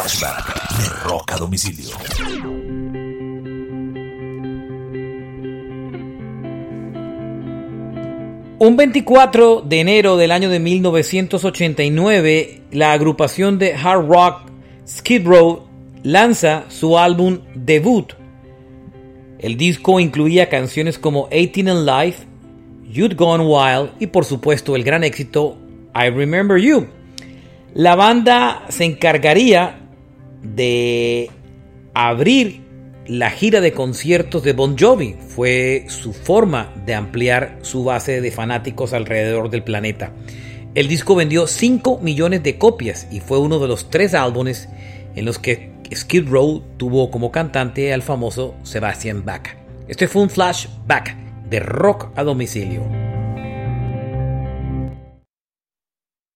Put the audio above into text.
Flashback de Domicilio. Un 24 de enero del año de 1989, la agrupación de hard rock Skid Row lanza su álbum debut. El disco incluía canciones como 18 and Life, You'd Gone Wild y por supuesto el gran éxito I Remember You. La banda se encargaría de abrir la gira de conciertos de Bon Jovi fue su forma de ampliar su base de fanáticos alrededor del planeta. El disco vendió 5 millones de copias y fue uno de los tres álbumes en los que Skid Row tuvo como cantante al famoso Sebastian Bach. Este fue un flashback de rock a domicilio.